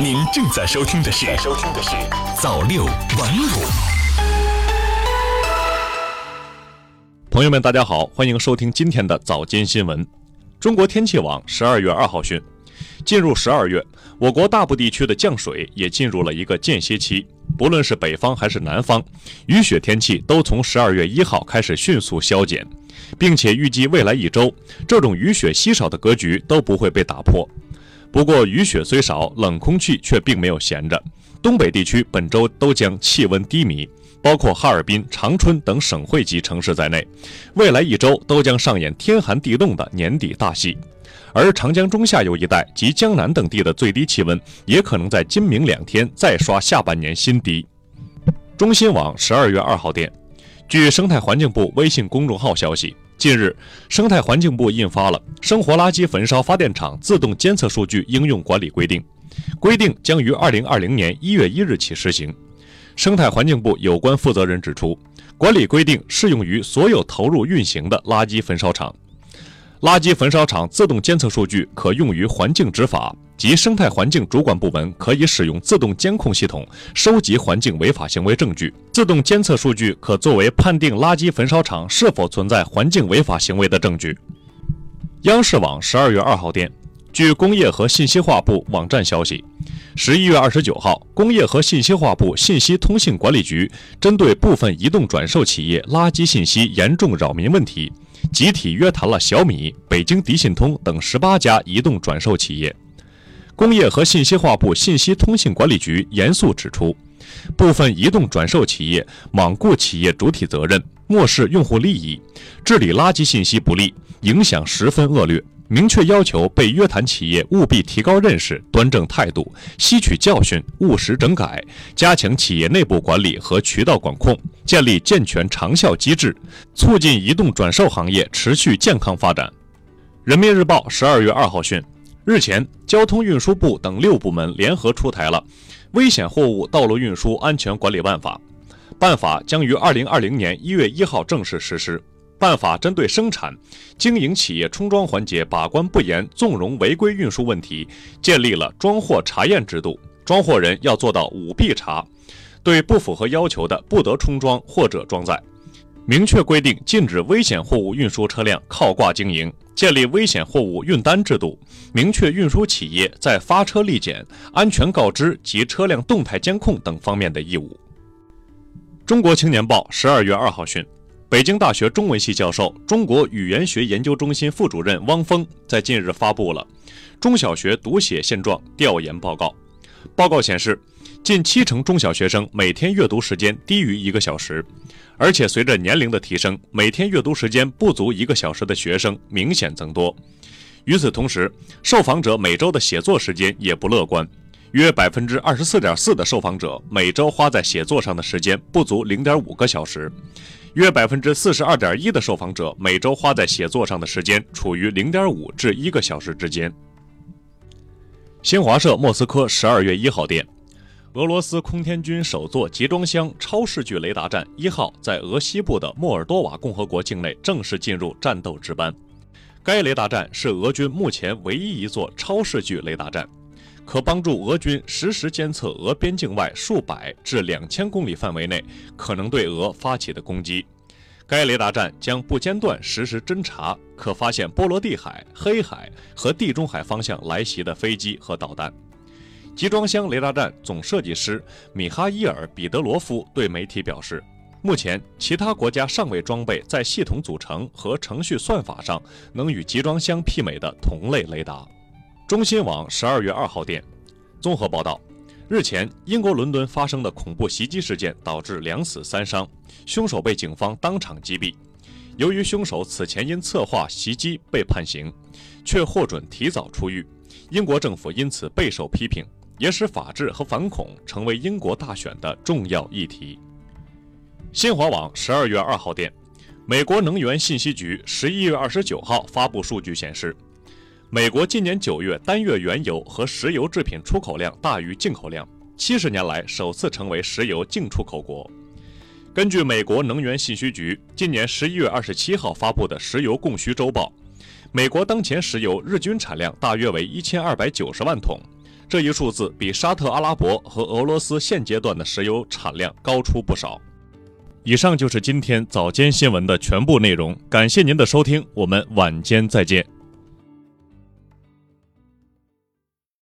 您正在收听的是《收听的是早六晚五》。朋友们，大家好，欢迎收听今天的早间新闻。中国天气网十二月二号讯，进入十二月，我国大部地区的降水也进入了一个间歇期。不论是北方还是南方，雨雪天气都从十二月一号开始迅速消减，并且预计未来一周，这种雨雪稀少的格局都不会被打破。不过，雨雪虽少，冷空气却并没有闲着。东北地区本周都将气温低迷，包括哈尔滨、长春等省会级城市在内，未来一周都将上演天寒地冻的年底大戏。而长江中下游一带及江南等地的最低气温，也可能在今明两天再刷下半年新低。中新网十二月二号电，据生态环境部微信公众号消息。近日，生态环境部印发了《生活垃圾焚烧发电厂自动监测数据应用管理规定》，规定将于二零二零年一月一日起实行。生态环境部有关负责人指出，管理规定适用于所有投入运行的垃圾焚烧厂。垃圾焚烧厂自动监测数据可用于环境执法。及生态环境主管部门可以使用自动监控系统收集环境违法行为证据。自动监测数据可作为判定垃圾焚烧厂是否存在环境违法行为的证据。央视网十二月二号电，据工业和信息化部网站消息，十一月二十九号，工业和信息化部信息通信管理局针对部分移动转售企业垃圾信息严重扰民问题，集体约谈了小米、北京迪信通等十八家移动转售企业。工业和信息化部信息通信管理局严肃指出，部分移动转售企业罔顾企业主体责任，漠视用户利益，治理垃圾信息不力，影响十分恶劣。明确要求被约谈企业务必提高认识、端正态度，吸取教训，务实整改，加强企业内部管理和渠道管控，建立健全长效机制，促进移动转售行业持续健康发展。人民日报十二月二号讯。日前，交通运输部等六部门联合出台了《危险货物道路运输安全管理办法》，办法将于二零二零年一月一号正式实施。办法针对生产经营企业充装环节把关不严、纵容违规运输问题，建立了装货查验制度，装货人要做到五必查，对不符合要求的不得充装或者装载。明确规定禁止危险货物运输车辆靠挂经营。建立危险货物运单制度，明确运输企业在发车立检、安全告知及车辆动态监控等方面的义务。中国青年报十二月二号讯，北京大学中文系教授、中国语言学研究中心副主任汪峰在近日发布了中小学读写现状调研报告。报告显示，近七成中小学生每天阅读时间低于一个小时。而且随着年龄的提升，每天阅读时间不足一个小时的学生明显增多。与此同时，受访者每周的写作时间也不乐观，约百分之二十四点四的受访者每周花在写作上的时间不足零点五个小时，约百分之四十二点一的受访者每周花在写作上的时间处于零点五至一个小时之间。新华社莫斯科十二月一号电。俄罗斯空天军首座集装箱超视距雷达站一号在俄西部的莫尔多瓦共和国境内正式进入战斗值班。该雷达站是俄军目前唯一一座超视距雷达站，可帮助俄军实时监测俄边境外数百至两千公里范围内可能对俄发起的攻击。该雷达站将不间断实时侦察，可发现波罗的海、黑海和地中海方向来袭的飞机和导弹。集装箱雷达站总设计师米哈伊尔·彼得罗夫对媒体表示，目前其他国家尚未装备在系统组成和程序算法上能与集装箱媲美的同类雷达。中新网十二月二号电，综合报道，日前英国伦敦发生的恐怖袭击事件导致两死三伤，凶手被警方当场击毙。由于凶手此前因策划袭击被判刑，却获准提早出狱，英国政府因此备受批评。也使法治和反恐成为英国大选的重要议题。新华网十二月二号电，美国能源信息局十一月二十九号发布数据显示，美国今年九月单月原油和石油制品出口量大于进口量，七十年来首次成为石油净出口国。根据美国能源信息局今年十一月二十七号发布的石油供需周报，美国当前石油日均产量大约为一千二百九十万桶。这一数字比沙特阿拉伯和俄罗斯现阶段的石油产量高出不少。以上就是今天早间新闻的全部内容，感谢您的收听，我们晚间再见。